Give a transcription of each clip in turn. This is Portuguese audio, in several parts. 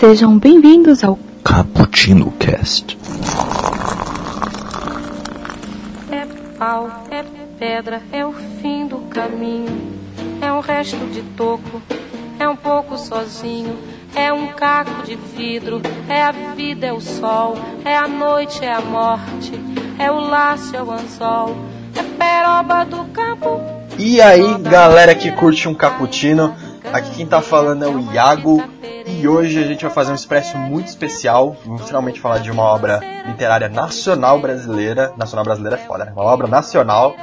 Sejam bem-vindos ao Cappuccino Cast. É pau, é pedra, é o fim do caminho. É um resto de toco, é um pouco sozinho. É um caco de vidro, é a vida, é o sol. É a noite, é a morte. É o laço, é o anzol. É peroba do campo. E aí, galera que curte um cappuccino, aqui quem tá falando é o Iago. E hoje a gente vai fazer um expresso muito especial. Vamos finalmente falar de uma obra literária nacional brasileira. Nacional brasileira é foda, né? Uma obra nacional.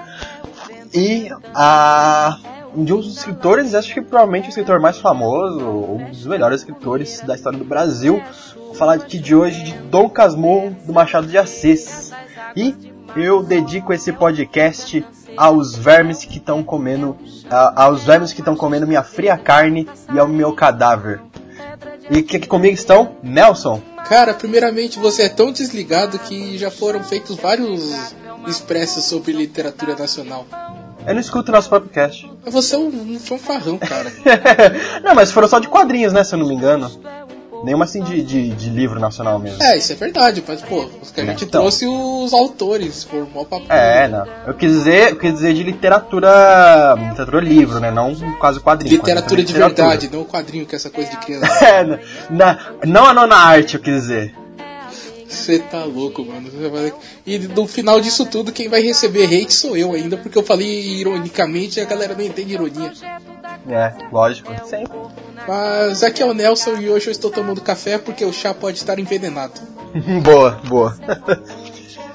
E a um dos escritores, acho que provavelmente o escritor mais famoso, um dos melhores escritores da história do Brasil. Vou falar aqui de hoje de Dom Casmurro do Machado de Assis. E eu dedico esse podcast aos vermes que estão comendo, a, aos vermes que estão comendo minha fria carne e ao meu cadáver. E que aqui comigo estão Nelson. Cara, primeiramente você é tão desligado que já foram feitos vários expressos sobre literatura nacional. Eu não escuto nosso próprio cast. Você é um, um fanfarrão, cara. não, mas foram só de quadrinhos, né? Se eu não me engano. Nenhuma assim de, de, de, livro nacional mesmo. É, isso é verdade, mas pô, a gente então. trouxe os autores, formou papo. É, não. Eu quis dizer, eu quis dizer de literatura. Literatura livro, né? Não quase quadrinho. Literatura de literatura. verdade, não quadrinho que é essa coisa de criança. é, na, não a nona arte, eu quis dizer. Você tá louco, mano. E no final disso tudo, quem vai receber hate sou eu ainda, porque eu falei ironicamente e a galera não entende ironia. É, lógico. Sempre. Mas aqui é o Nelson e hoje eu estou tomando café porque o chá pode estar envenenado. boa, boa.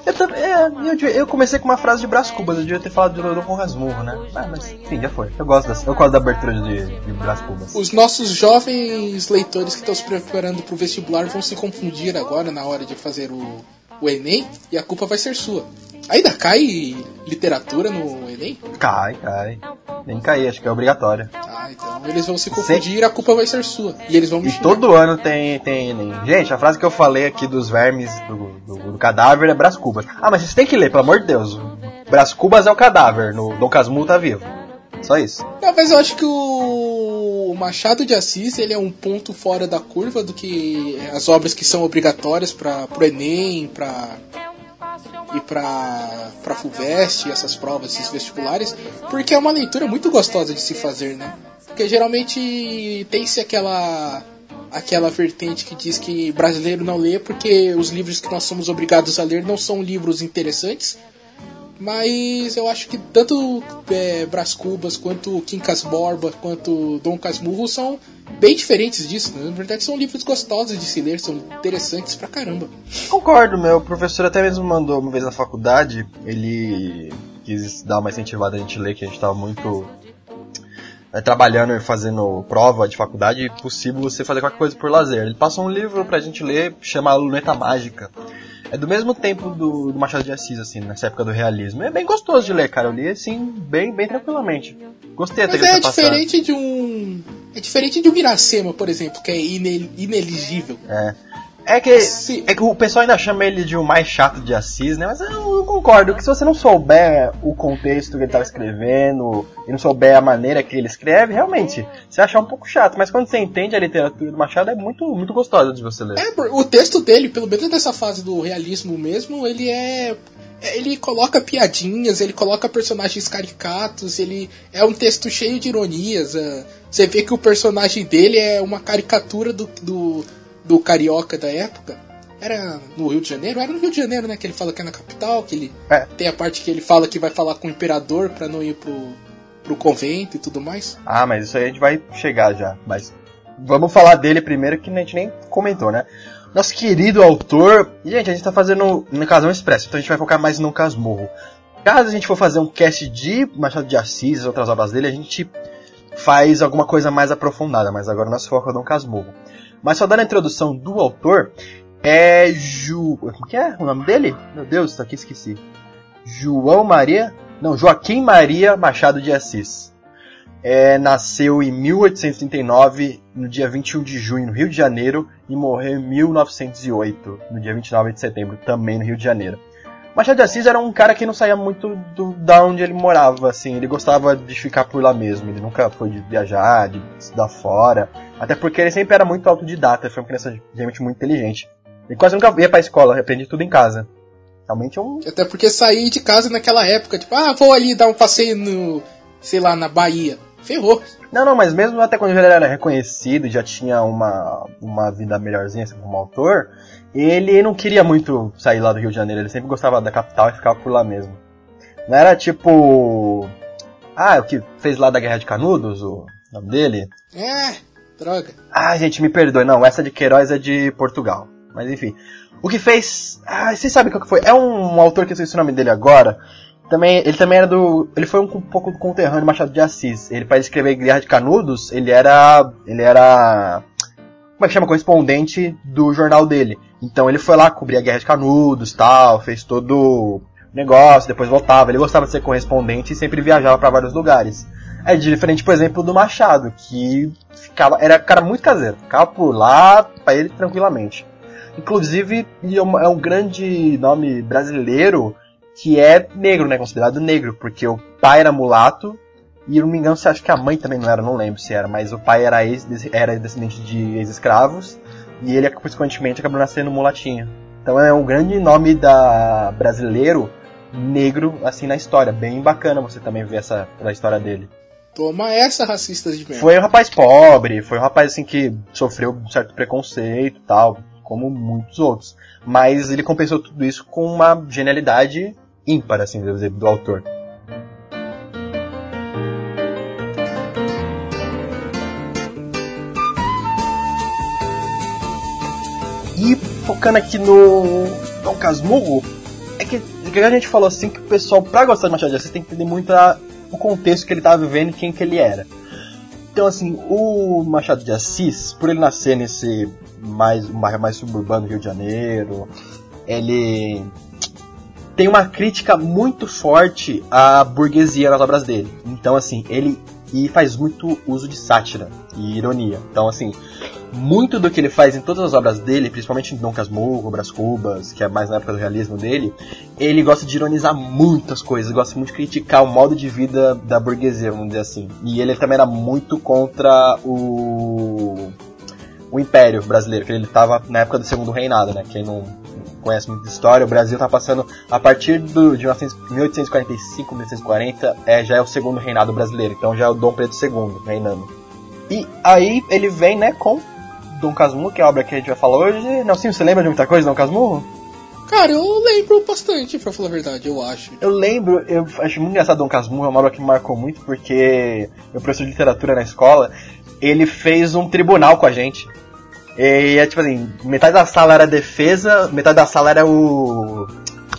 Eu, é, eu, eu, comecei com uma frase de Brás Cubas, eu devia ter falado de Rodolfo Rasmurro, né? Ah, mas enfim, já foi. Eu gosto, dessa, eu gosto da abertura de, de Brás Cubas. Os nossos jovens leitores que estão se preparando para o vestibular vão se confundir agora na hora de fazer o, o Enem e a culpa vai ser sua. Ainda cai literatura no Enem? Cai, cai. Nem cair, acho que é obrigatório. Ah, então eles vão se confundir e a culpa vai ser sua. E eles vão me E todo ano tem, tem Enem. Gente, a frase que eu falei aqui dos vermes do, do, do cadáver é Brás Cubas. Ah, mas vocês têm que ler, pelo amor de Deus. Brás Cubas é o cadáver, no Dom Casmurro tá vivo. Só isso. Não, mas eu acho que o Machado de Assis ele é um ponto fora da curva do que as obras que são obrigatórias para o Enem, para e para para Fulvestre, essas provas, esses vestibulares, porque é uma leitura muito gostosa de se fazer, né? Porque geralmente tem-se aquela aquela vertente que diz que brasileiro não lê porque os livros que nós somos obrigados a ler não são livros interessantes. Mas eu acho que tanto é, Cubas, quanto Quincas Borba, quanto Dom Casmurro são bem diferentes disso. Né? Na verdade, são livros gostosos de se ler, são interessantes pra caramba. Concordo, meu professor até mesmo mandou uma vez na faculdade, ele quis dar uma incentivada a gente ler, que a gente tava muito é, trabalhando e fazendo prova de faculdade, é possível você fazer qualquer coisa por lazer. Ele passou um livro pra gente ler, chama Luneta Mágica. É do mesmo tempo do, do, Machado de Assis, assim, nessa época do realismo. É bem gostoso de ler, cara. Eu li, assim, bem, bem tranquilamente. Gostei até Mas é diferente de um... É diferente de um Iracema, por exemplo, que é ineligível. É. É que, é que o pessoal ainda chama ele de o mais chato de Assis, né? Mas eu concordo que se você não souber o contexto que ele estava escrevendo e não souber a maneira que ele escreve, realmente, você acha um pouco chato. Mas quando você entende a literatura do Machado, é muito, muito gostosa de você ler. É, o texto dele, pelo menos nessa fase do realismo mesmo, ele é ele coloca piadinhas, ele coloca personagens caricatos, ele é um texto cheio de ironias. É, você vê que o personagem dele é uma caricatura do, do do carioca da época. Era no Rio de Janeiro? Era no Rio de Janeiro, né? Que ele fala que é na capital, que ele. É. Tem a parte que ele fala que vai falar com o imperador para não ir pro, pro convento e tudo mais. Ah, mas isso aí a gente vai chegar já. Mas vamos falar dele primeiro que a gente nem comentou, né? Nosso querido autor. Gente, a gente tá fazendo no Casão Expresso, então a gente vai focar mais no Casmurro. Caso a gente for fazer um cast de Machado de Assis e outras obras dele, a gente faz alguma coisa mais aprofundada, mas agora nosso foco é no Casmurro. Mas só dando a introdução do autor, é Ju. Como que é o nome dele? Meu Deus, tá aqui esqueci. João Maria. Não, Joaquim Maria Machado de Assis. É, nasceu em 1839, no dia 21 de junho, no Rio de Janeiro, e morreu em 1908, no dia 29 de setembro, também no Rio de Janeiro. Machado de Assis era um cara que não saía muito do, da onde ele morava, assim, ele gostava de ficar por lá mesmo, ele nunca foi de viajar, de estudar fora, até porque ele sempre era muito autodidata, foi uma criança realmente muito inteligente. Ele quase nunca ia pra escola, aprendi tudo em casa. Realmente é um. Até porque sair de casa naquela época, tipo, ah, vou ali dar um passeio no. sei lá, na Bahia. Ferrou. Não, não, mas mesmo até quando ele era reconhecido, já tinha uma, uma vida melhorzinha assim, como autor, ele não queria muito sair lá do Rio de Janeiro, ele sempre gostava da capital e ficava por lá mesmo. Não era tipo. Ah, o que fez lá da Guerra de Canudos, o nome dele? É, droga. Ah, gente, me perdoe, não, essa de Queiroz é de Portugal. Mas enfim. O que fez. Ah, vocês sabem qual que foi? É um, autor que eu esqueci o nome dele agora. Também, ele também era do. Ele foi um, um pouco do conterrâneo Machado de Assis. Ele, para escrever Guerra de Canudos, ele era. Ele era. Como é que chama? Correspondente do jornal dele. Então ele foi lá cobrir a Guerra de Canudos tal, fez todo o negócio, depois voltava. Ele gostava de ser correspondente e sempre viajava para vários lugares. É diferente, por exemplo, do Machado, que ficava, era cara muito caseiro, ficava por lá para ele tranquilamente. Inclusive, é um, é um grande nome brasileiro que é negro, né? Considerado negro, porque o pai era mulato e não me engano se acho que a mãe também não era, não lembro se era, mas o pai era, ex, era descendente de ex-escravos e ele consequentemente acabou nascendo mulatinho. Então é um grande nome da brasileiro negro assim na história, bem bacana você também ver essa a história dele. Toma essa, racistas de merda. Foi um rapaz pobre, foi um rapaz assim que sofreu um certo preconceito, tal, como muitos outros. Mas ele compensou tudo isso com uma genialidade ímpar, assim, do autor. E focando aqui no Dom Casmurro, é que, a gente falou assim que o pessoal, pra gostar de Machado de Assis, tem que entender muito a, o contexto que ele estava vivendo e quem que ele era. Então, assim, o Machado de Assis, por ele nascer nesse mais, mais suburbano do Rio de Janeiro, ele tem uma crítica muito forte à burguesia nas obras dele. Então, assim, ele e faz muito uso de sátira e ironia. Então, assim, muito do que ele faz em todas as obras dele, principalmente em Dom Casmurro, Brás Cubas, que é mais na época do realismo dele, ele gosta de ironizar muitas coisas, gosta muito de criticar o modo de vida da burguesia, vamos dizer assim. E ele também era muito contra o o Império Brasileiro, que ele estava na época do Segundo Reinado, né? Quem não conhece muito de história, o Brasil está passando a partir do, de 1845, 1840, é, já é o Segundo Reinado Brasileiro, então já é o Dom Pedro II reinando. E aí ele vem, né, com Dom Casmurro, que é a obra que a gente vai falar hoje. Não, sim, você lembra de muita coisa, Dom Casmurro? Cara, eu lembro bastante, pra falar a verdade, eu acho. Eu lembro, eu acho muito engraçado Dom Casmurro, é uma obra que me marcou muito, porque meu professor de literatura na escola, ele fez um tribunal com a gente. E é tipo assim, metade da sala era defesa, metade da sala era o.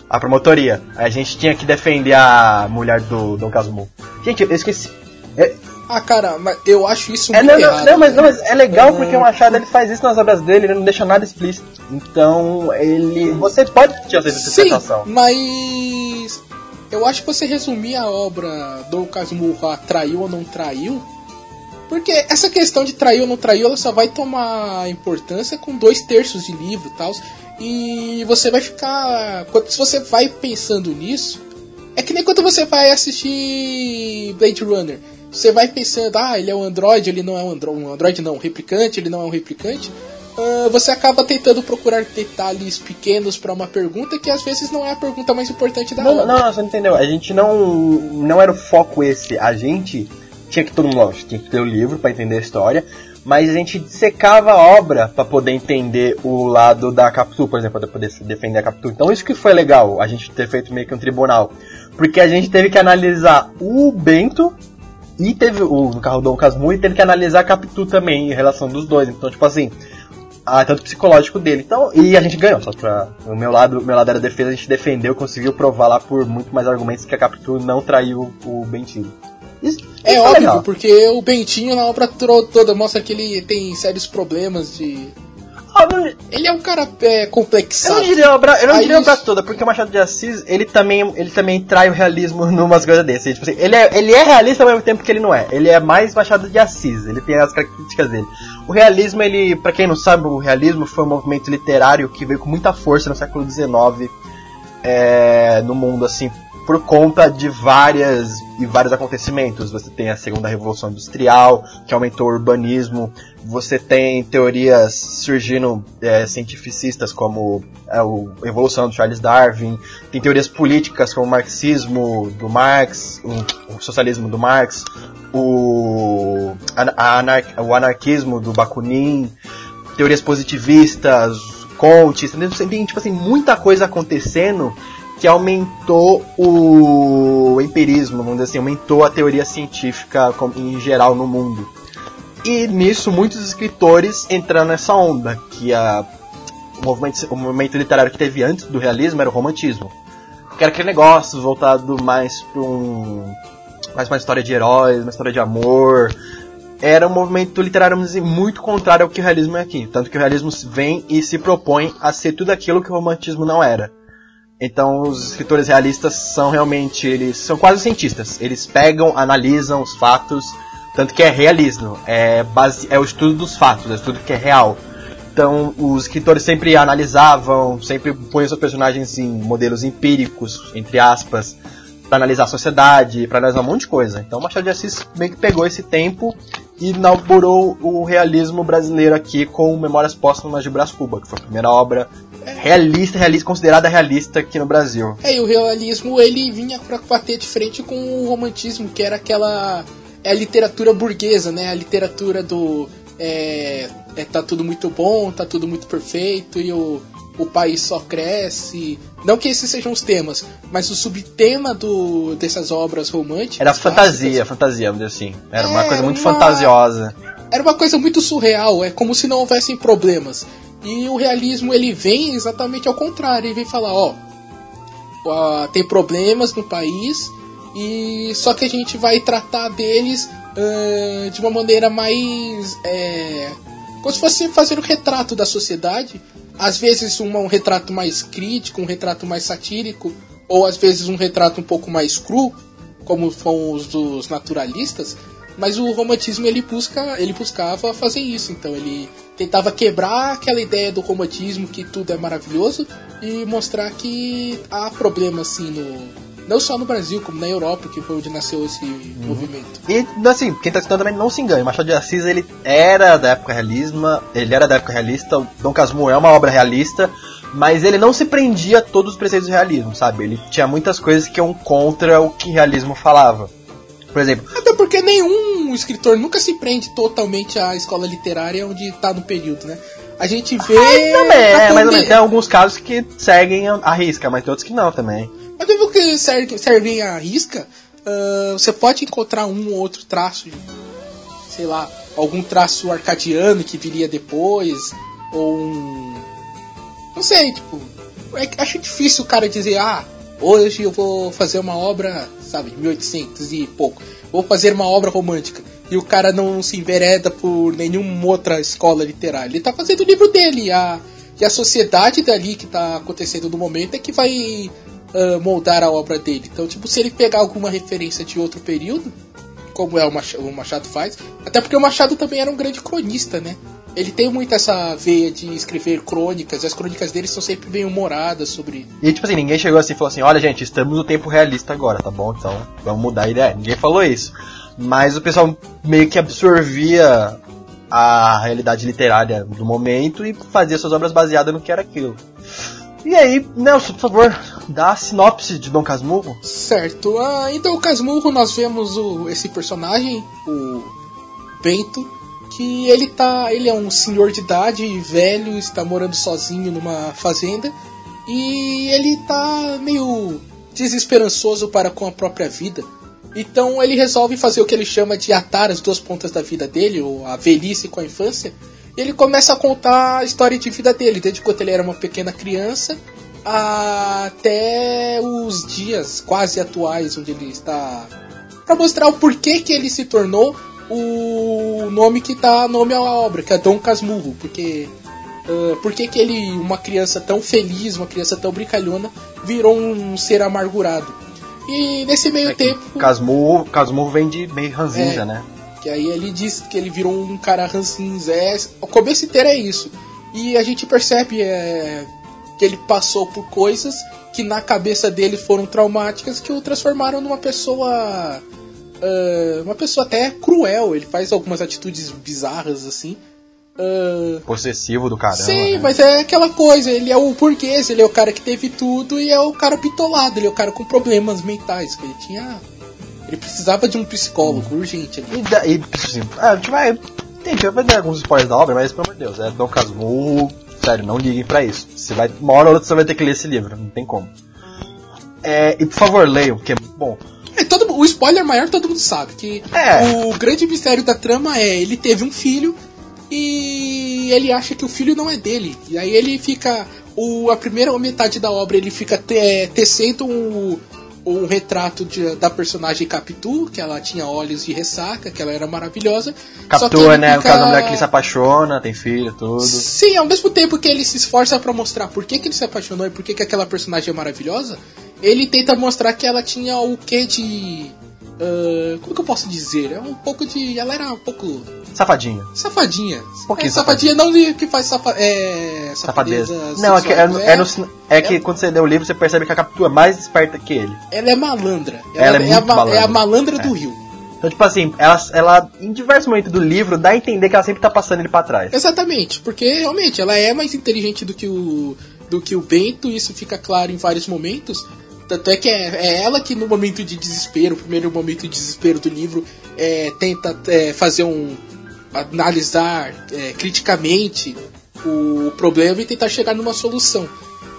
a promotoria. A gente tinha que defender a mulher do Dom Casmurro. Gente, eu esqueci. É... Ah, cara, mas eu acho isso é, muito não, errado. Não, mas, não, mas é legal hum... porque o Machado ele faz isso nas obras dele, ele não deixa nada explícito. Então, ele. Você pode ter essa interpretação. Sim, mas. Eu acho que você resumir a obra Dom Casmurro a traiu ou não traiu porque essa questão de trair ou não trair, ela só vai tomar importância com dois terços de livro e tal. E você vai ficar. Se você vai pensando nisso, é que nem quando você vai assistir Blade Runner. Você vai pensando, ah, ele é um androide, ele não é um androide, um androide não, um replicante, ele não é um replicante. Uh, você acaba tentando procurar detalhes pequenos para uma pergunta que às vezes não é a pergunta mais importante da não, Não, não, você não entendeu. A gente não. Não era o foco esse. A gente tinha que todo mundo, lógico, tinha que ter o livro para entender a história, mas a gente secava a obra para poder entender o lado da Capitu, por exemplo, para poder defender a Capitu. Então isso que foi legal, a gente ter feito meio que um tribunal, porque a gente teve que analisar o Bento e teve o carro Dom Casmu e teve que analisar a Capitu também em relação dos dois. Então, tipo assim, a, tanto psicológico dele. Então, e a gente ganhou, só pra o meu lado, meu lado era defesa, a gente defendeu, conseguiu provar lá por muito mais argumentos que a Capitu não traiu o Bentinho. Isso, é isso óbvio, legal. porque o Bentinho na obra toda mostra que ele tem sérios problemas de. Ele é um cara é, complexado. Eu não diria obra, eu não diria a obra toda, porque o Machado de Assis, ele também, ele também trai o realismo numas coisas dessas. Tipo assim, ele, é, ele é realista ao mesmo tempo que ele não é. Ele é mais Machado de Assis, ele tem as características dele. O realismo, ele, para quem não sabe, o realismo foi um movimento literário que veio com muita força no século XIX é, no mundo, assim, por conta de várias e vários acontecimentos. Você tem a segunda revolução industrial, que aumentou o urbanismo. Você tem teorias surgindo é, cientificistas como é, a evolução do Charles Darwin. Tem teorias políticas como o marxismo do Marx, o, socialismo do Marx, o, a, a o anarquismo do Bakunin, teorias positivistas, Conte, tem tipo assim muita coisa acontecendo que aumentou o empirismo, vamos dizer assim, aumentou a teoria científica em geral no mundo. E nisso muitos escritores entraram nessa onda, que a, o, movimento, o movimento literário que teve antes do realismo era o romantismo. Que era aquele negócio voltado mais para um, mais uma história de heróis, uma história de amor. Era um movimento literário dizer, muito contrário ao que o realismo é aqui. Tanto que o realismo vem e se propõe a ser tudo aquilo que o romantismo não era então os escritores realistas são realmente eles são quase cientistas. Eles pegam, analisam os fatos, tanto que é realismo, é base, é o estudo dos fatos, é o estudo que é real. Então os escritores sempre analisavam, sempre põem seus personagens em modelos empíricos, entre aspas, para analisar a sociedade, para analisar um monte de coisa. Então Machado de Assis meio que pegou esse tempo e inaugurou o realismo brasileiro aqui com Memórias Póstumas de Brás Cuba, que foi a primeira obra realista, realista, considerada realista aqui no Brasil. É, e o realismo ele vinha para bater de frente com o romantismo, que era aquela é a literatura burguesa, né? A literatura do é, é, tá tudo muito bom, tá tudo muito perfeito e o, o país só cresce. Não que esses sejam os temas, mas o subtema do, dessas obras românticas. Era fantasia, clássicas, fantasia, vamos dizer assim. Era é, uma coisa muito uma, fantasiosa. Era uma coisa muito surreal, é como se não houvessem problemas. E o realismo ele vem exatamente ao contrário, ele vem falar, ó, tem problemas no país e só que a gente vai tratar deles uh, de uma maneira mais é, como se fosse fazer o um retrato da sociedade, às vezes um, um retrato mais crítico, um retrato mais satírico, ou às vezes um retrato um pouco mais cru, como são os dos naturalistas, mas o romantismo ele busca, ele buscava fazer isso, então ele tentava quebrar aquela ideia do romantismo que tudo é maravilhoso e mostrar que há problemas assim no não só no Brasil, como na Europa, que foi onde nasceu esse uhum. movimento. E assim, quem está citando também não se engane, Machado de Assis ele era da época realista, ele era da época realista, o Dom Casmurro é uma obra realista, mas ele não se prendia a todos os preceitos do realismo, sabe? Ele tinha muitas coisas que iam contra o que realismo falava. Por exemplo. Até porque nenhum escritor nunca se prende totalmente à escola literária onde está no período, né? A gente vê. Também, é, mas também, tem alguns casos que seguem a risca, mas tem outros que não também. Mas mesmo que servem a risca, uh, você pode encontrar um ou outro traço, sei lá, algum traço arcadiano que viria depois, ou um. Não sei, tipo. É, acho difícil o cara dizer, ah, hoje eu vou fazer uma obra sabe? 1800 e pouco. Vou fazer uma obra romântica. E o cara não se envereda por nenhuma outra escola literária. Ele tá fazendo o livro dele. A, e a sociedade dali que tá acontecendo no momento é que vai uh, moldar a obra dele. Então, tipo, se ele pegar alguma referência de outro período, como é o Machado, o Machado faz, até porque o Machado também era um grande cronista, né? Ele tem muito essa veia de escrever crônicas, e as crônicas dele são sempre bem humoradas sobre. E tipo assim, ninguém chegou assim e falou assim: olha, gente, estamos no tempo realista agora, tá bom? Então vamos mudar a ideia. Ninguém falou isso. Mas o pessoal meio que absorvia a realidade literária do momento e fazia suas obras baseadas no que era aquilo. E aí, Nelson, por favor, dá a sinopse de Dom Casmurro. Certo. Ah, então, o Casmurro, nós vemos o, esse personagem, o Bento, que ele tá, ele é um senhor de idade, velho, está morando sozinho numa fazenda e ele tá meio desesperançoso para com a própria vida. Então ele resolve fazer o que ele chama de atar as duas pontas da vida dele, ou a velhice com a infância. E ele começa a contar a história de vida dele, desde quando ele era uma pequena criança até os dias quase atuais onde ele está para mostrar o porquê que ele se tornou o nome que dá nome à obra, que é Dom Casmurro, porque uh, por que, que ele, uma criança tão feliz, uma criança tão brincalhona, virou um ser amargurado? E nesse meio é tempo. Casmurro, Casmurro vem de meio ranzinza, é, né? Que aí ele diz que ele virou um cara ranzinza. É, o começo inteiro é isso. E a gente percebe é, que ele passou por coisas que na cabeça dele foram traumáticas que o transformaram numa pessoa. Uh, uma pessoa até cruel. Ele faz algumas atitudes bizarras assim. Uh, Possessivo do caramba. Sim, né? mas é aquela coisa, ele é o burguês, ele é o cara que teve tudo e é o cara pitolado, ele é o cara com problemas mentais, que ele tinha. Ele precisava de um psicólogo urgente ali. E, da, e assim, a gente vai. Tem, vai dar alguns spoilers da obra, mas pelo amor de Deus, é Dom Casmurro. Sério, não liguem pra isso. Você vai, uma hora ou outra você vai ter que ler esse livro, não tem como. É, e por favor, leiam, porque é bom. É, o spoiler maior todo mundo sabe, que É. o grande mistério da trama é ele teve um filho e ele acha que o filho não é dele. E aí ele fica. O, a primeira metade da obra ele fica te, tecendo um, um retrato de- da personagem Capitu, que ela tinha olhos de ressaca, que ela era maravilhosa. Captua, ele né? O fica- cara da mulher que ele se apaixona, tem filho, tudo. Sim, ao mesmo tempo que ele se esforça pra mostrar por que, que ele se apaixonou e por que, que aquela personagem é maravilhosa, ele tenta mostrar que ela tinha o quê de. ah, como que eu posso dizer? É um pouco de. Ela era um pouco. Safadinha. Um pouquinho é, safadinha não de que faz safa, é, Safadeza. safadeza. Não, é que, é, sexual. é no- é que quando você lê o livro, você percebe que a Captua é mais esperta que ele. Ela é malandra. Ela é a, muito ma- malandra. é a malandra do É. Rio. Então, tipo assim, ela, ela, em diversos momentos do livro, dá a entender que ela sempre tá passando ele pra trás. Exatamente, porque realmente ela é mais inteligente do que o do que o Bento, isso fica claro em vários momentos. Tanto é que é, é ela que no momento de desespero, primeiro momento de desespero do livro, é, tenta é, fazer um analisar é, criticamente o problema e tentar chegar numa solução.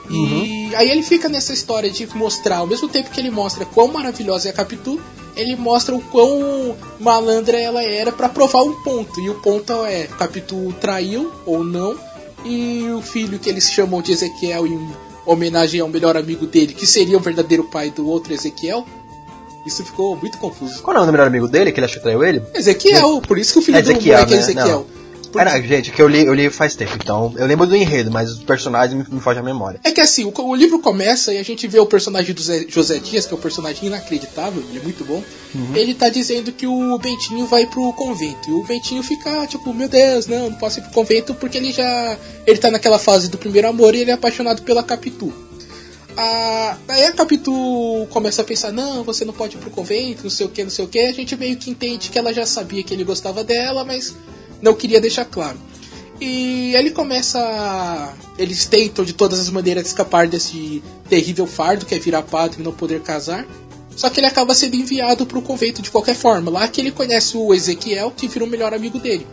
E aí ele fica nessa história de mostrar, ao mesmo tempo que ele mostra quão maravilhosa é a Capitu, ele mostra o quão malandra ela era pra provar um ponto. E o ponto é, Capitu traiu ou não, e o filho que eles chamam de Ezequiel em homenagem ao melhor amigo dele, que seria o verdadeiro pai do outro Ezequiel. Isso ficou muito confuso. Qual é o nome do melhor amigo dele, que ele achou que traiu ele? Ezequiel, por isso que o filho É do Ezequiel, moleque é né? Ezequiel. Por- Não, gente, que eu li, eu li faz tempo, então eu lembro do enredo, mas os personagens me, me fogem a memória. É que assim, o, o livro começa e a gente vê o personagem do Zé- José Dias, que é um personagem inacreditável, ele é muito bom. Ele tá dizendo que o Bentinho vai pro convento. E o Bentinho fica tipo, meu Deus, não, não posso ir pro convento porque ele já. Ele tá naquela fase do primeiro amor e ele é apaixonado pela Capitu. A, aí a Capitu começa a pensar, não, você não pode ir pro convento, não sei o que, não sei o que. A gente meio que entende que ela já sabia que ele gostava dela, mas não queria deixar claro. E ele começa. Eles tentam de todas as maneiras escapar desse terrível fardo que é virar padre e não poder casar. Só que ele acaba sendo enviado pro convento de qualquer forma. Lá que ele conhece o Ezequiel, que vira o melhor amigo dele.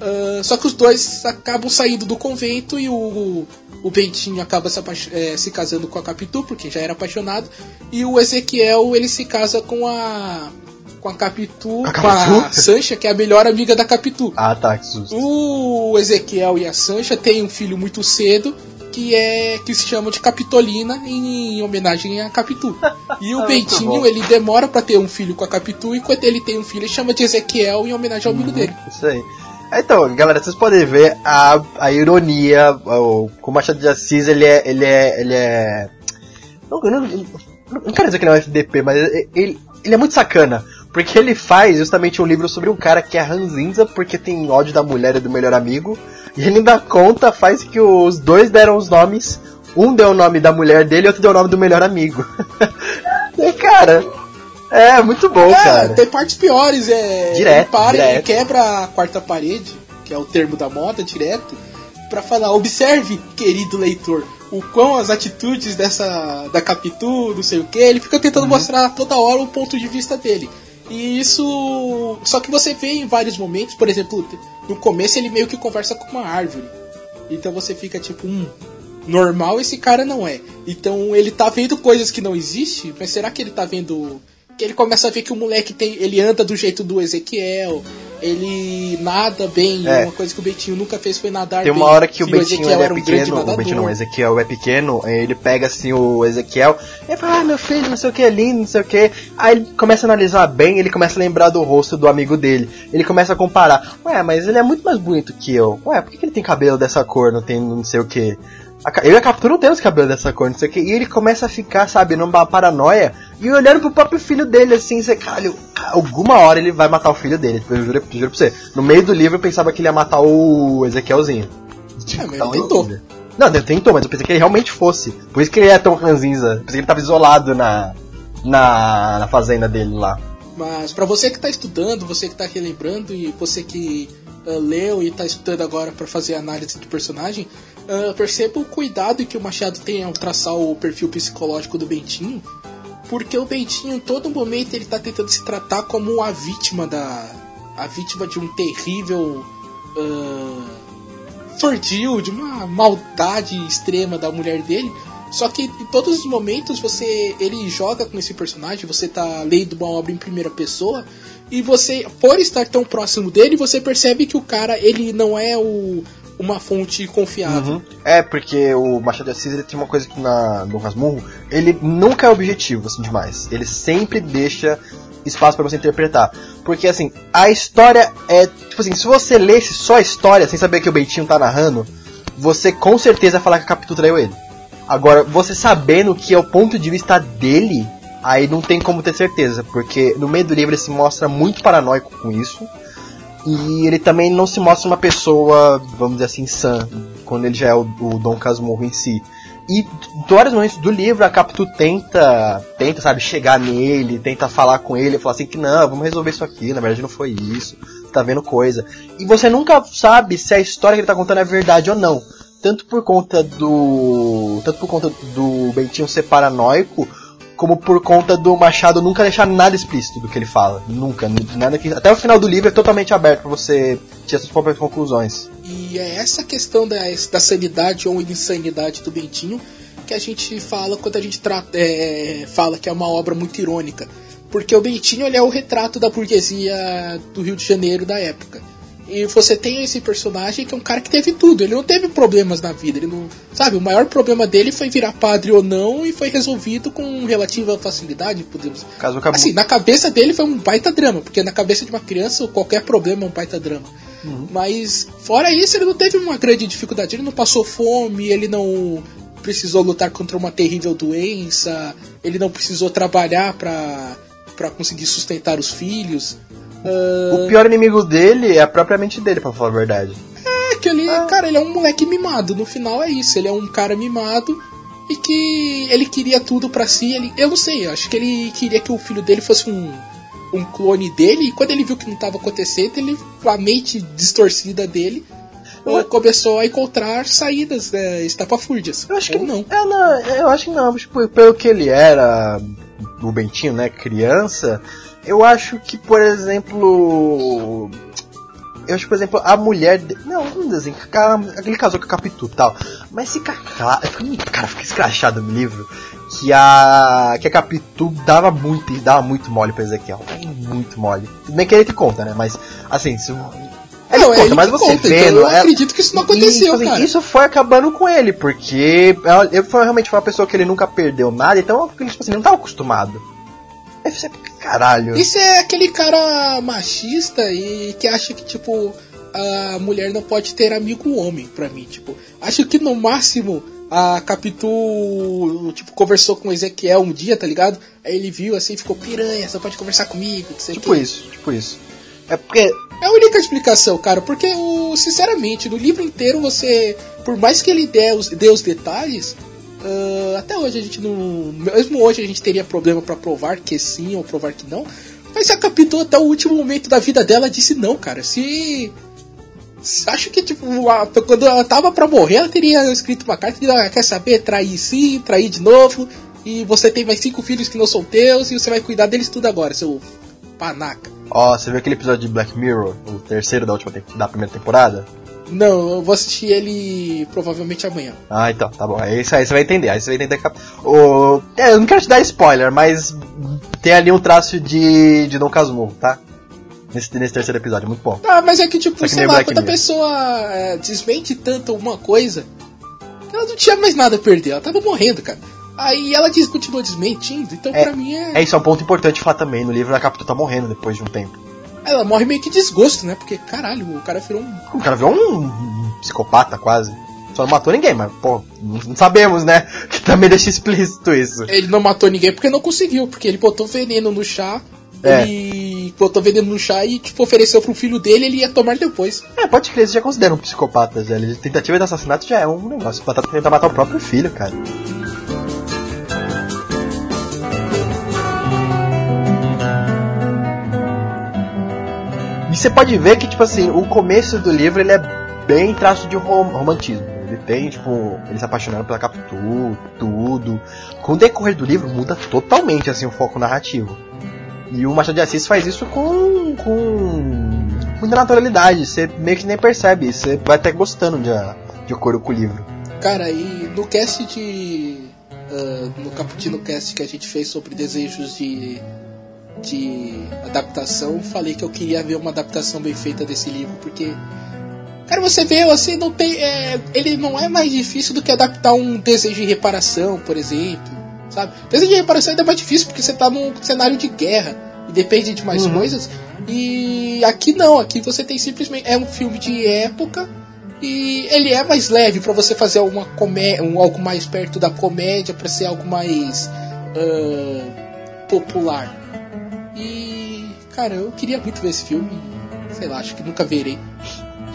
Ah, só que os dois acabam saindo do convento e o, o Bentinho acaba se, eh, se casando com a Capitu, porque já era apaixonado. E o Ezequiel ele se casa com a. com a Capitu, A com a? Sancha, que é a melhor amiga da Capitu. Ah, tá, que susto. O Ezequiel e a Sancha têm um filho muito cedo que é que se chama de Capitolina em homenagem a Capitu. E o Ah, Bentinho ele demora pra ter um filho com a Capitu e quando ele tem um filho ele chama de Ezequiel em homenagem ao amigo dele. Isso aí. Então, galera, vocês podem ver a, a ironia, o, com o Machado de Assis, ele é. Ele é. Ele é. Não, não, eu não quero dizer que ele é um FDP, mas ele, ele é muito sacana. Porque ele faz justamente um livro sobre um cara que é ranzinza porque tem ódio da mulher e do melhor amigo. E ele ainda conta, faz que os dois deram os nomes. Um deu o nome da mulher dele e outro deu o nome do melhor amigo. e, cara, é muito bom, É, cara. tem partes piores, é. Direto, ele para direto. quebra a quarta parede, que é o termo da moda, direto, pra falar, observe, querido leitor, o quão as atitudes dessa. da Capitu, não sei o que, ele fica tentando mostrar toda hora o ponto de vista dele. E isso. Só que você vê em vários momentos, por exemplo, no começo ele meio que conversa com uma árvore. Então você fica tipo, hum, normal esse cara não é. Então ele tá vendo coisas que não existem, mas será que ele tá vendo. Que ele começa a ver que o moleque tem. Ele anda do jeito do Ezequiel, ele nada bem. É. Uma coisa que o Betinho nunca fez foi nadar Tem bem. uma hora que o Betinho ele é um pequeno, o. Betinho não, o Ezequiel é pequeno, ele pega assim o Ezequiel e fala, ah, meu filho, não sei o que, é lindo, não sei o que. Aí ele começa a analisar bem, ele começa a lembrar do rosto do amigo dele. Ele começa a comparar, ué, mas ele é muito mais bonito que eu. Ué, por que ele tem cabelo dessa cor, não tem não sei o que? Eu e a Capitu não temos cabelo dessa cor, não sei o que. E ele começa a ficar, sabe, numa paranoia e olhando pro próprio filho dele assim, você, cara, alguma hora ele vai matar o filho dele, eu juro, eu juro pra você. No meio do livro eu pensava que ele ia matar o Ezequielzinho. É, mas Tá ele tentou. Não, ele tentou, mas eu pensei que ele realmente fosse. Por isso que ele é tão ranzinza. Eu pensei que ele tava isolado na, na, na fazenda dele lá. Mas para você que tá estudando, você que tá relembrando e você que uh, leu e tá estudando agora para fazer análise de personagem, uh, perceba o cuidado que o Machado tem ao traçar o perfil psicológico do Bentinho, porque o Bentinho, em todo momento, ele tá tentando se tratar como a vítima da. a vítima de um terrível. Uh, fordil, de uma maldade extrema da mulher dele. Só que em todos os momentos você ele joga com esse personagem, você tá lendo uma obra em primeira pessoa e você, por estar tão próximo dele, você percebe que o cara ele não é o, uma fonte confiável. Uhum. É, porque o Machado de Assis ele tem uma coisa que na, no Rasmurro, ele nunca é objetivo, assim, demais. Ele sempre deixa espaço para você interpretar. Porque, assim, a história é. Tipo assim, se você lesse só a história, sem saber que o Beitinho tá narrando, você com certeza vai falar que a Capitu traiu ele. Agora, você sabendo que é o ponto de vista dele, aí não tem como ter certeza, porque no meio do livro ele se mostra muito paranoico com isso. E ele também não se mostra uma pessoa, vamos dizer assim, sã, quando ele já é o, o Dom Casmurro em si. E vários momentos do livro a Capitu tenta, tenta, sabe, chegar nele, tenta falar com ele, falar assim que não, vamos resolver isso aqui, na verdade não foi isso, tá vendo coisa. E você nunca sabe se a história que ele tá contando é verdade ou não tanto por conta do. Tanto por conta do Bentinho ser paranoico, como por conta do Machado nunca deixar nada explícito do que ele fala. Nunca. Nada que, até o final do livro é totalmente aberto para você tirar suas próprias conclusões. E é essa questão da, da sanidade ou insanidade do Bentinho que a gente fala quando a gente trata, é, fala que é uma obra muito irônica. Porque o Bentinho ele é o retrato da burguesia do Rio de Janeiro da época. E você tem esse personagem que é um cara que teve tudo. Ele não teve problemas na vida. Ele não. Sabe, o maior problema dele foi virar padre ou não e foi resolvido com relativa facilidade, podemos. Caso acabou. Assim, na cabeça dele foi um baita drama, porque na cabeça de uma criança qualquer problema é um baita drama. Uhum. Mas, fora isso, ele não teve uma grande dificuldade. Ele não passou fome, ele não precisou lutar contra uma terrível doença, ele não precisou trabalhar para para conseguir sustentar os filhos. Uh... O pior inimigo dele é a própria mente dele, pra falar a verdade. É, que ele, ah. cara, ele é um moleque mimado. No final é isso, ele é um cara mimado e que ele queria tudo para si. Ele, eu não sei, acho que ele queria que o filho dele fosse um, um clone dele. E quando ele viu que não estava acontecendo, ele, a mente distorcida dele eu... começou a encontrar saídas né, estapafúrdias. Eu acho que não. É, não. Eu acho que não. Tipo, pelo que ele era, o Bentinho, né, criança eu acho que, por exemplo. Eu acho, por exemplo, a mulher. De... Não, não desenho. Aquele casou com a Capitu e tal. Mas fica claro. Cara, fica escrachado no livro. Que a. Que a Capitu dava muito. Dava muito mole pra Ezequiel. Muito mole. Nem que ele que conta, né? Mas, assim, se. Ele não, conta, ele mas você conta, vendo. Então eu ela... acredito que isso não aconteceu, assim, cara. Isso foi acabando com ele, porque ele foi realmente uma pessoa que ele nunca perdeu nada, então ele tipo assim, não estava acostumado. Isso é caralho. Isso é aquele cara machista e que acha que, tipo, a mulher não pode ter amigo homem, pra mim. Tipo, acho que no máximo a Capitu, tipo, conversou com o Ezequiel um dia, tá ligado? Aí ele viu assim, ficou piranha, só pode conversar comigo. Tipo isso, tipo isso. É porque. É a única explicação, cara, porque, sinceramente, no livro inteiro você. Por mais que ele dê os, dê os detalhes, Uh, até hoje a gente não. Mesmo hoje a gente teria problema para provar que sim ou provar que não. Mas a Capitão até o último momento da vida dela disse não, cara. Se. Acho que, tipo, quando ela tava pra morrer, ela teria escrito uma carta dizendo: ah, quer saber? Trair sim, trair de novo. E você tem mais cinco filhos que não são teus e você vai cuidar deles tudo agora, seu panaca. Ó, oh, você viu aquele episódio de Black Mirror, o terceiro da última da primeira temporada? Não, eu vou assistir ele provavelmente amanhã. Ah, então, tá bom. Aí, aí você vai entender. Aí você vai entender. O... É, eu não quero te dar spoiler, mas tem ali um traço de, de Dom Casmurro, tá? Nesse, nesse terceiro episódio, muito bom. Ah, mas é que, tipo, que sei lá, quando a pessoa é, desmente tanto uma coisa, ela não tinha mais nada a perder, ela tava morrendo, cara. Aí ela diz, continua desmentindo, então é, pra mim é. É isso, é um ponto importante falar também. No livro a Capitu tá morrendo depois de um tempo. Ela morre meio que desgosto, né? Porque, caralho, o cara virou um. O cara virou um psicopata quase. Só não matou ninguém, mas, pô, não sabemos, né? Que também deixa explícito isso. Ele não matou ninguém porque não conseguiu, porque ele botou veneno no chá, é. ele botou veneno no chá e, tipo, ofereceu pro filho dele ele ia tomar depois. É, pode crer, eles já consideram um psicopata. Ele- Tentativa de assassinato já é um negócio. Batata tentar matar o próprio filho, cara. Você pode ver que, tipo assim, o começo do livro ele é bem traço de rom- romantismo. Ele tem, tipo, ele se pela Capitu, tudo. Com o decorrer do livro muda totalmente, assim, o foco narrativo. E o Machado de Assis faz isso com, com muita naturalidade. Você meio que nem percebe. Você vai até gostando de, de acordo com o livro. Cara, e no cast de. ah, no Caputino Cast que a gente fez sobre desejos de. De adaptação, falei que eu queria ver uma adaptação bem feita desse livro, porque. Cara, você vê, assim, não tem. é, ele não é mais difícil do que adaptar um desejo de reparação, por exemplo. Sabe? Desejo de reparação ainda é mais difícil porque você tá num cenário de guerra e depende de mais Uhum. coisas. E aqui não, aqui você tem simplesmente. É um filme de época e ele é mais leve pra você fazer uma comé um algo mais perto da comédia, pra ser algo mais ah, popular. E cara, eu queria muito ver esse filme. Sei lá, acho que nunca verei.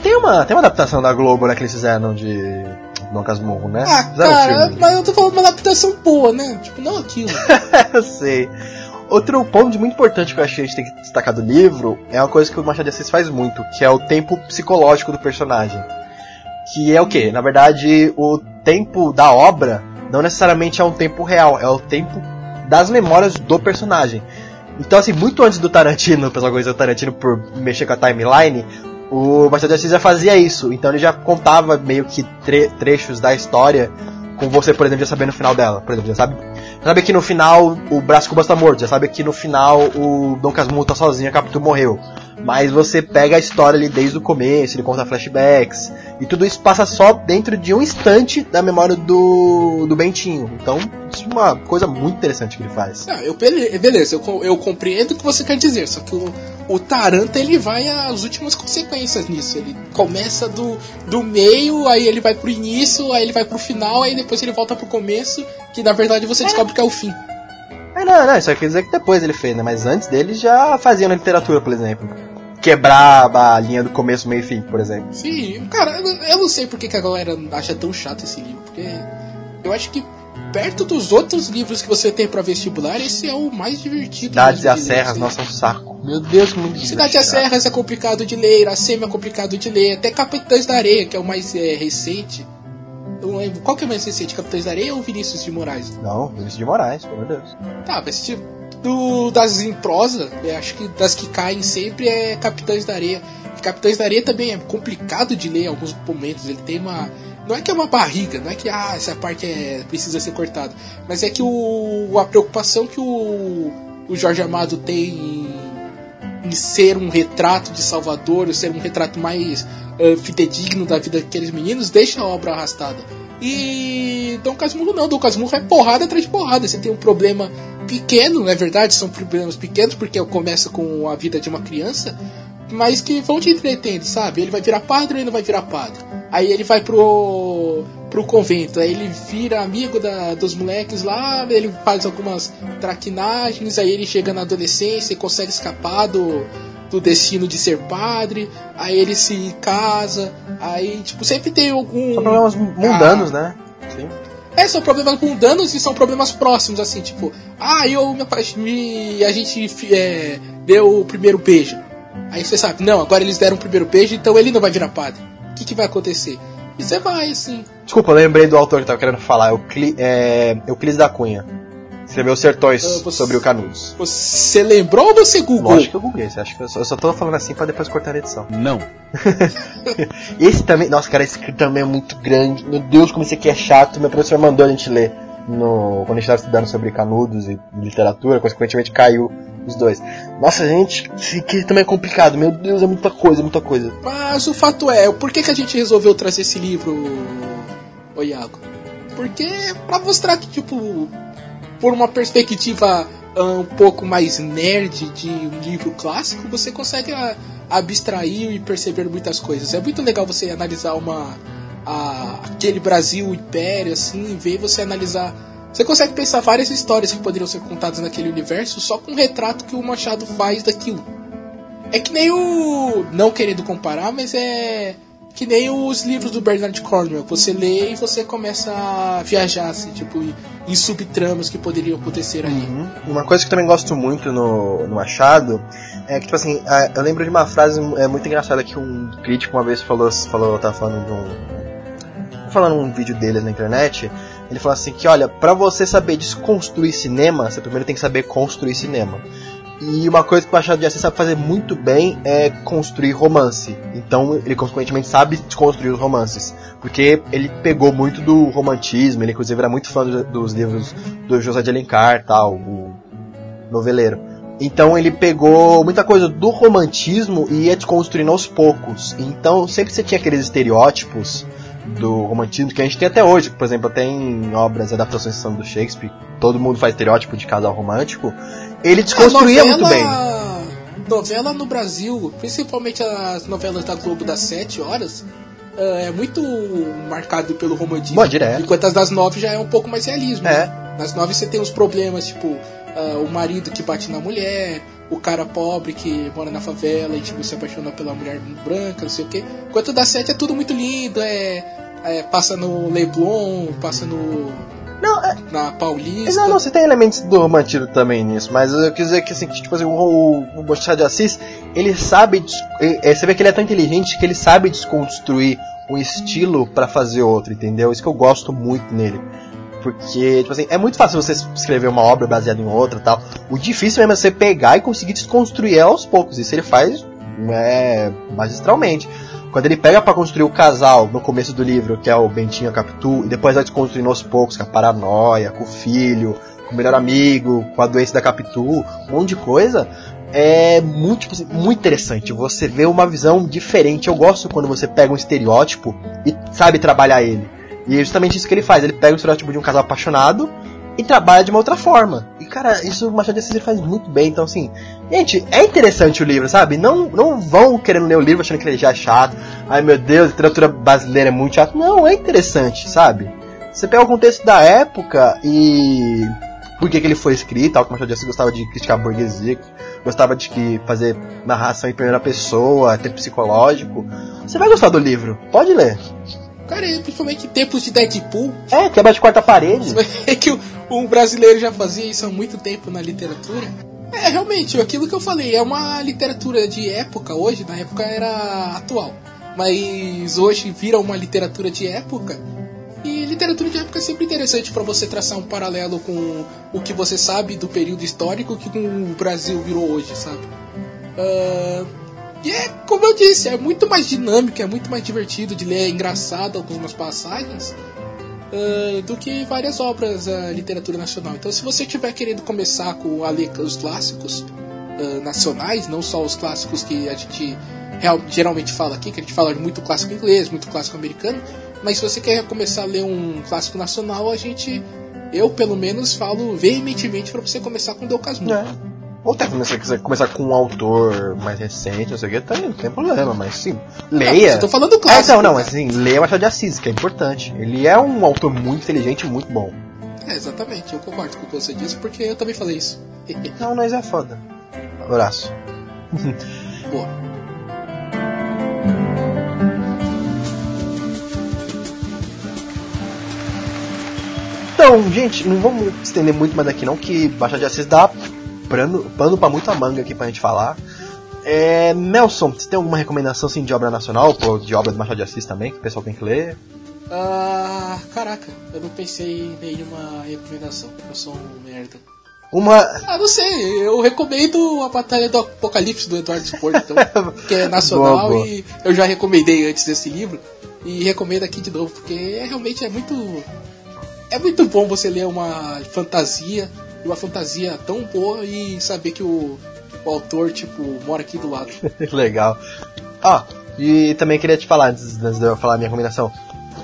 Tem uma, tem uma adaptação da Globo, né, que eles fizeram de Dom Casmurro, né? Ah, Fizeram um cara, filme. mas eu tô falando uma adaptação boa, né? Tipo, não aquilo. eu sei. Outro ponto muito importante que eu achei que a gente tem que destacar do livro é uma coisa que o Machado de Assis faz muito, que é o tempo psicológico do personagem. Que é o quê? Na verdade, o tempo da obra não necessariamente é um tempo real, é o tempo das memórias do personagem. Então, assim, muito antes do Tarantino, o pessoal conheceu o Tarantino por mexer com a timeline, o Machado de Assis já fazia isso. Então ele já contava meio que tre- trechos da história com você, por exemplo, já sabendo o final dela. Por exemplo, já sabe, já sabe que no final o Brás Cubas tá morto, já sabe que no final o Dom Casmurro tá sozinho, a Capitu morreu. Mas você pega a história ali desde o começo, ele conta flashbacks, e tudo isso passa só dentro de um instante da memória do, do Bentinho. Então, isso é uma coisa muito interessante que ele faz. Não, eu, bele- beleza, eu, eu compreendo o que você quer dizer, só que o, o Taranta ele vai às últimas consequências nisso. Ele começa do, do meio, aí ele vai pro início, aí ele vai pro final, aí depois ele volta pro começo, que na verdade você descobre que é o fim. É, não, não, isso quer dizer que depois ele fez, né? Mas antes dele já fazia na literatura, por exemplo. Quebrar a linha do começo, meio e fim, por exemplo. Sim, cara, eu, não sei por que a galera acha tão chato esse livro, porque eu acho que perto dos outros livros que você tem pra vestibular, esse é o mais divertido. Cidades e as Serras, assim. nossa, é um saco. Meu Deus, muito Cidade e as Serras é complicado de ler, Iracema é complicado de ler, até Capitães da Areia, que é o mais é, recente. Eu não lembro. Qual que é o mais recente, Capitães da Areia ou Vinícius de Moraes? Não, Vinícius de Moraes, pelo amor de Deus. Tá, mas tipo, do, das em prosa, acho que das que caem sempre é Capitães da Areia. E Capitães da Areia também é complicado de ler em alguns momentos. Ele tem uma. Não é que é uma barriga, não é que ah, essa parte é, precisa ser cortada. Mas é que o, a preocupação que o, o Jorge Amado tem em, ser um retrato de Salvador, ser um retrato mais ah, fidedigno da vida daqueles meninos, deixa a obra arrastada. E Dom Casmurro não, Dom Casmurro é porrada atrás de porrada. Você tem um problema pequeno, não é verdade? São problemas pequenos, porque começa com a vida de uma criança, mas que vão te entretendo, sabe? Ele vai virar padre ou ele não vai virar padre? Aí ele vai pro, pro convento, aí ele vira amigo da, dos moleques lá, ele faz algumas traquinagens, aí ele chega na adolescência e consegue escapar do, do destino de ser padre, aí ele se casa, aí, tipo, sempre tem algum. São problemas mundanos, né? Sim. É, são problemas mundanos e são problemas próximos, assim, tipo, ah, eu me apaixonei, a gente é, deu o primeiro beijo. Aí você sabe, não, agora eles deram o primeiro beijo, então ele não vai virar padre. O que, que vai acontecer? E você vai, assim. Desculpa, eu lembrei do autor que tava querendo falar, Eucli é, Euclides da Cunha. Escreveu Sertões Ah, você- sobre o Canudos. Você lembrou ou você googlou? Lógico que eu googlei, você acha que eu só, eu só tô falando assim pra depois cortar a edição. Não. Esse também, nossa, cara, esse também é muito grande. Meu Deus, como esse aqui é chato. Meu professor mandou a gente ler no, quando a gente tava estudando sobre canudos e literatura, consequentemente caiu os dois. Nossa, gente, esse aqui também é complicado. Meu Deus, é muita coisa, muita coisa. Mas o fato é, por que, que a gente resolveu trazer esse livro, ô Iago? Porque pra mostrar que, tipo, por uma perspectiva ah, um pouco mais nerd de um livro clássico, você consegue ah, abstrair e perceber muitas coisas. É muito legal você analisar uma a- aquele Brasil Império, assim, e ver você analisar. Você consegue pensar várias histórias que poderiam ser contadas naquele universo só com o retrato que o Machado faz daquilo. É que nem o. Não querendo comparar, mas é. Que nem os livros do Bernard Cornwell. Você lê e você começa a viajar, assim, tipo, em, subtramas que poderiam acontecer ali. Uhum. Uma coisa que eu também gosto muito no, no Machado é que, tipo assim, eu lembro de uma frase é, muito engraçada que um crítico uma vez falou, falou tava falando de um. falando num vídeo deles na internet. Ele falou assim que, olha, pra você saber desconstruir cinema, você primeiro tem que saber construir cinema. E uma coisa que o Machado de Assis sabe fazer muito bem é construir romance. Então ele consequentemente sabe desconstruir os romances. Porque ele pegou muito do romantismo, ele inclusive era muito fã do- dos livros do José de Alencar, tal, o noveleiro. Então ele pegou muita coisa do romantismo e ia desconstruindo aos poucos. Então sempre você tinha aqueles estereótipos do romantismo que a gente tem até hoje. Por exemplo, tem obras, adaptações do Shakespeare, todo mundo faz estereótipo de casal romântico. Ele desconstruía A muito bem. Novela no Brasil, principalmente as novelas da Globo das 7 horas, ah, é muito marcado pelo romantismo. Bom, direto. Enquanto as das 9 já é um pouco mais realismo. É. né? Nas 9 você tem os problemas, tipo, ah, o marido que bate na mulher, o cara pobre que mora na favela e tipo, se apaixona pela mulher branca, não sei o quê. Enquanto das 7 é tudo muito lindo, é, é, passa no Leblon, passa no. Não, é, na Paulista. Não, não, você tem elementos do romantismo também nisso, mas eu quis dizer que assim, que, tipo assim, o, o, o Machado de Assis, ele sabe, des- é, você vê que ele é tão inteligente que ele sabe desconstruir um estilo pra fazer outro, entendeu? Isso que eu gosto muito nele. Porque, tipo assim, é muito fácil você escrever uma obra baseada em outra tal. O difícil mesmo é você pegar e conseguir desconstruir ela aos poucos. Isso ele faz é, magistralmente. Quando ele pega pra construir o casal no começo do livro, que é o Bentinho e a Capitu, e depois vai desconstruindo aos poucos, com a paranoia, com o filho, com o melhor amigo, com a doença da Capitu, um monte de coisa, é muito, tipo assim, muito interessante. Você vê uma visão diferente. Eu gosto quando você pega um estereótipo e sabe trabalhar ele. E é justamente isso que ele faz. Ele pega o estereótipo de um casal apaixonado e trabalha de uma outra forma. E, cara, isso o Machado de Assis faz muito bem. Então, assim, gente, é interessante o livro, sabe? Não, não vão querendo ler o livro achando que ele já é chato. Ai, meu Deus, literatura brasileira é muito chato. Não, é interessante, sabe? Você pega o contexto da época e por que, que ele foi escrito, algo que o Machado de Assis gostava de criticar a burguesia, gostava de que fazer narração em primeira pessoa, ter psicológico. Você vai gostar do livro, pode ler. Cara, principalmente em tempos de Deadpool, É, quebra de quarta parede. é que um brasileiro já fazia isso há muito tempo na literatura. É, realmente, aquilo que eu falei, é uma literatura de época hoje, na época era atual. Mas hoje vira uma literatura de época. E literatura de época é sempre interessante para você traçar um paralelo com o que você sabe do período histórico que o Brasil virou hoje, sabe? Ah, e é, como eu disse, é muito mais dinâmico, é muito mais divertido de ler, é engraçado algumas passagens ah, do que várias obras da literatura nacional. Então, se você estiver querendo começar com a ler os clássicos ah, nacionais, não só os clássicos que a gente real- geralmente fala aqui, que a gente fala de muito clássico inglês, muito clássico americano, mas se você quer começar a ler um clássico nacional, a gente, eu pelo menos, falo veementemente para você começar com Dom Casmurro. É. Ou até se você quiser começar com um autor mais recente, não sei o que, também não tem problema, mas sim, leia. Eu tô falando É, clássico. não, não, mas assim, leia Machado de Assis, que é importante. Ele é um autor muito inteligente e muito bom. É, exatamente, eu concordo com o que você disse, porque eu também falei isso. Não, mas é foda. Abraço. Boa. Então, gente, não vamos estender muito mais aqui não, que Machado de Assis dá pano, pano pra muita manga aqui pra gente falar. É, Nelson, você tem alguma recomendação assim, de obra nacional, ou de obra do Machado de Assis também, que o pessoal tem que ler? Ah, caraca, eu não pensei em nenhuma recomendação, eu sou um merda. Uma. Ah, não sei, eu recomendo a Batalha do Apocalipse do Eduardo Spor, então, que é nacional Boa, boa. e eu já recomendei antes desse livro e recomendo aqui de novo, porque é, realmente é muito é muito bom você ler uma fantasia, e uma fantasia tão boa e saber que o, o autor, tipo, mora aqui do lado. Legal. Ó, e também queria te falar, antes, de eu falar a minha recomendação.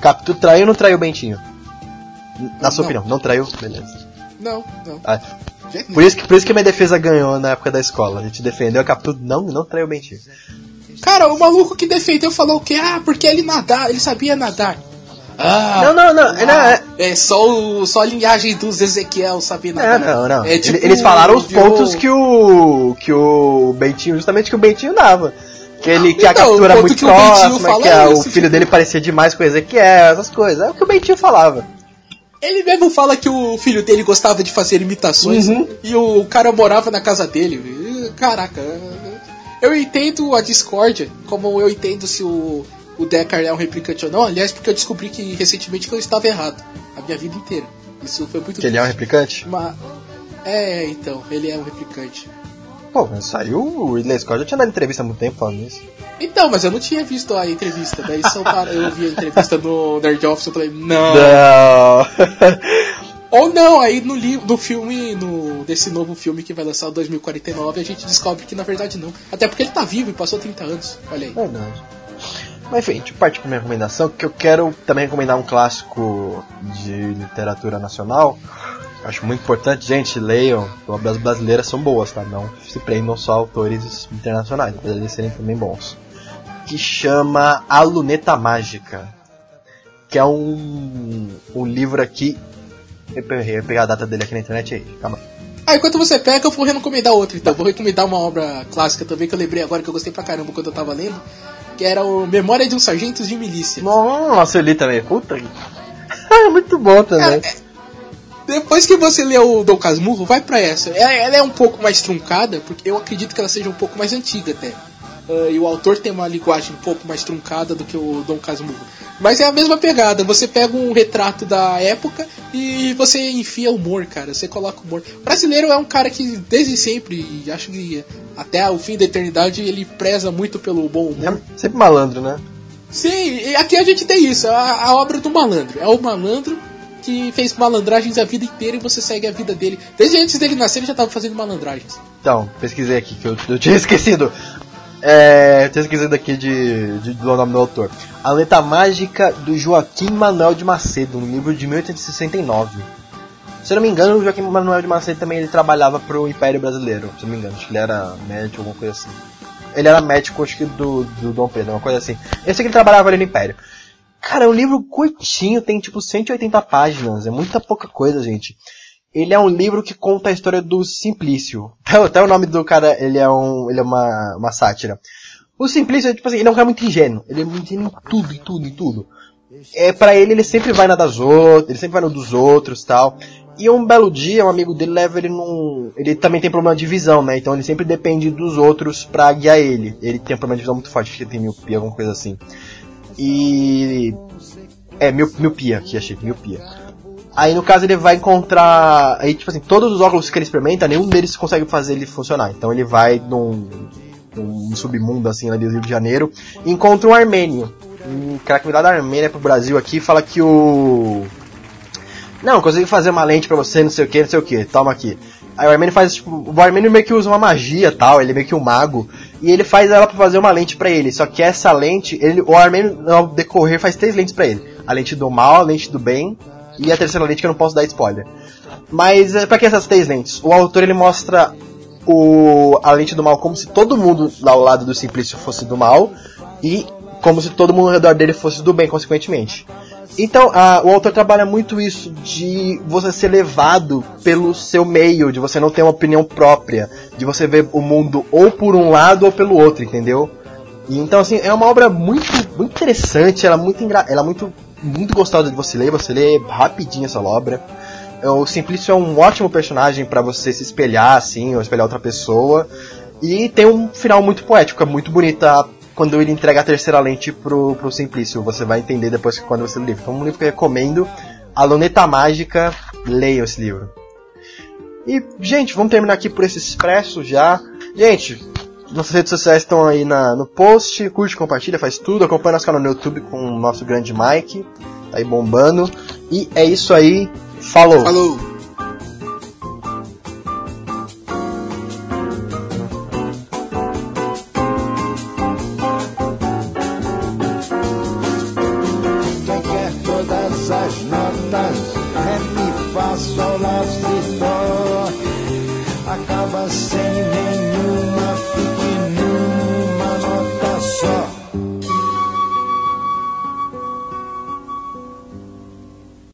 Capitu traiu ou não traiu o Bentinho? Na sua Não. opinião, não traiu? Beleza. Não, não. Ah, por, isso que, por isso que a minha defesa ganhou na época da escola. A gente defendeu a Capitu, não, não traiu o Bentinho. Cara, o maluco que defendeu falou o quê? Ah, porque ele nadar, ele sabia nadar. Ah, Não, não, não, ah, não, é- é só, o, só a linhagem dos Ezequiel, sabe? É, nada. não, não. É tipo Eles falaram os pontos que o. que o Bentinho, justamente que o Bentinho dava. Que, ele, que a Então, o captura é muito que o próxima, que é a- o esse, filho tipo- dele parecia demais com o Ezequiel, essas coisas. É o que o Bentinho falava. Ele mesmo fala que o filho dele gostava de fazer imitações Uhum. e o cara morava na casa dele. Caraca, eu entendo a discórdia, como eu entendo se o, o Deckard é um replicante ou não. Aliás, porque eu descobri que recentemente que eu estava errado a minha vida inteira. Isso foi muito Que ele é um replicante? Mas, é, então, ele é um replicante. Pô, saiu o Ridley Scott já tinha dado entrevista há muito tempo falando isso. Então, mas eu não tinha visto a entrevista. Daí só para, eu vi a entrevista no Nerd Office e falei, não. Não. Ou não, aí no livro, do filme, no, desse novo filme que vai lançar em 2049, a gente descobre que na verdade não. Até porque ele tá vivo e passou 30 anos. Olha aí. Verdade. Mas enfim, deixa eu partir pra minha recomendação, que eu quero também recomendar um clássico de literatura nacional. Acho muito importante, gente, leiam. Obras brasileiras são boas, tá? Não se prendam só a autores internacionais, apesar de serem também bons. Que chama A Luneta Mágica. Que é um, um livro aqui. Eu pegar a data dele aqui na internet aí, calma. Ah, enquanto você pega, eu vou recomendar outra então. Vou recomendar uma obra clássica também que eu lembrei agora que eu gostei pra caramba quando eu tava lendo. Que era o Memória de um Sargento de Milícia. Nossa, eu li também. Puta que. É muito bom também. Depois que você lê o Dom Casmurro, vai pra essa. Ela, ela é um pouco mais truncada, porque eu acredito que ela seja um pouco mais antiga até. Ah, e o autor tem uma linguagem um pouco mais truncada do que o Dom Casmurro. Mas é a mesma pegada. Você pega um retrato da época e você enfia humor, cara. Você coloca humor. O brasileiro é um cara que desde sempre, e acho que até o fim da eternidade, ele preza muito pelo bom humor. É sempre malandro, né? Sim, e aqui a gente tem isso, a, a obra do malandro. É o malandro que fez malandragens a vida inteira e você segue a vida dele. Desde antes dele nascer ele já estava fazendo malandragens. Então, pesquisei aqui que eu, eu tinha esquecido. É, tinha esquecido aqui de, de, do nome do autor. A Letra Mágica do Joaquim Manuel de Macedo, um livro de 1869. Se eu não me engano, o Joaquim Manuel de Macedo também ele trabalhava pro Império Brasileiro. Se eu não me engano, acho que ele era médico, alguma coisa assim. Ele era médico, acho que do, do Dom Pedro, uma coisa assim. Eu sei que ele trabalhava ali no Império. Cara, é um livro curtinho, tem tipo 180 páginas, é muita pouca coisa, gente. Ele é um livro que conta a história do Simplício. Até, até o nome do cara, ele é um, ele é uma, uma sátira. O Simplício, tipo assim, ele é um cara muito ingênuo. Ele é muito ingênuo em tudo, em tudo, em tudo. É, para ele, ele sempre vai na das outras, ele sempre vai no dos outros tal. E um belo dia, um amigo dele leva ele num. Ele também tem problema de visão, né? Então ele sempre depende dos outros pra guiar ele. Ele tem um problema de visão muito forte, que ele tem miopia, alguma coisa assim. E. É, miop- miopia, que achei, miopia. Aí no caso ele vai encontrar. Aí, tipo assim, todos os óculos que ele experimenta, nenhum deles consegue fazer ele funcionar. Então ele vai num, num submundo assim lá do Rio de Janeiro e encontra um armênio. Um cara que me dá da Armênia pro Brasil aqui fala que o. Não, consegui fazer uma lente pra você, não sei o que, não sei o que, toma aqui. Aí o Armênio faz, tipo, o Armênio meio que usa uma magia tal, ele é meio que um mago, e ele faz ela pra fazer uma lente pra ele. Só que essa lente, ele, o Armênio, ao decorrer, faz três lentes pra ele: a lente do mal, a lente do bem e a terceira lente que eu não posso dar spoiler. Mas é, pra que essas três lentes? O autor ele mostra o, a lente do mal como se todo mundo ao lado do Simplício fosse do mal e como se todo mundo ao redor dele fosse do bem, consequentemente. Então, a- o autor trabalha muito isso de você ser levado pelo seu meio, de você não ter uma opinião própria, de você ver o mundo ou por um lado ou pelo outro, entendeu? E, então, assim, é uma obra muito, muito interessante, ela é muito, ela é muito, muito gostosa de você ler, você lê rapidinho essa obra. É, O Simplício é um ótimo personagem pra você se espelhar, assim, ou espelhar outra pessoa. E tem um final muito poético, é muito bonita quando ele entrega a terceira lente pro, pro Simplício. Você vai entender depois que quando você lê o livro. Então, é um livro que eu recomendo. A Luneta Mágica, leiam esse livro. E, gente, vamos terminar aqui por esse expresso já. Gente, nossas redes sociais estão aí na, no post. Curte, compartilha, faz tudo. Acompanha nosso canal no YouTube com o nosso grande Mike. Tá aí bombando. E é isso aí. Falou! Falou!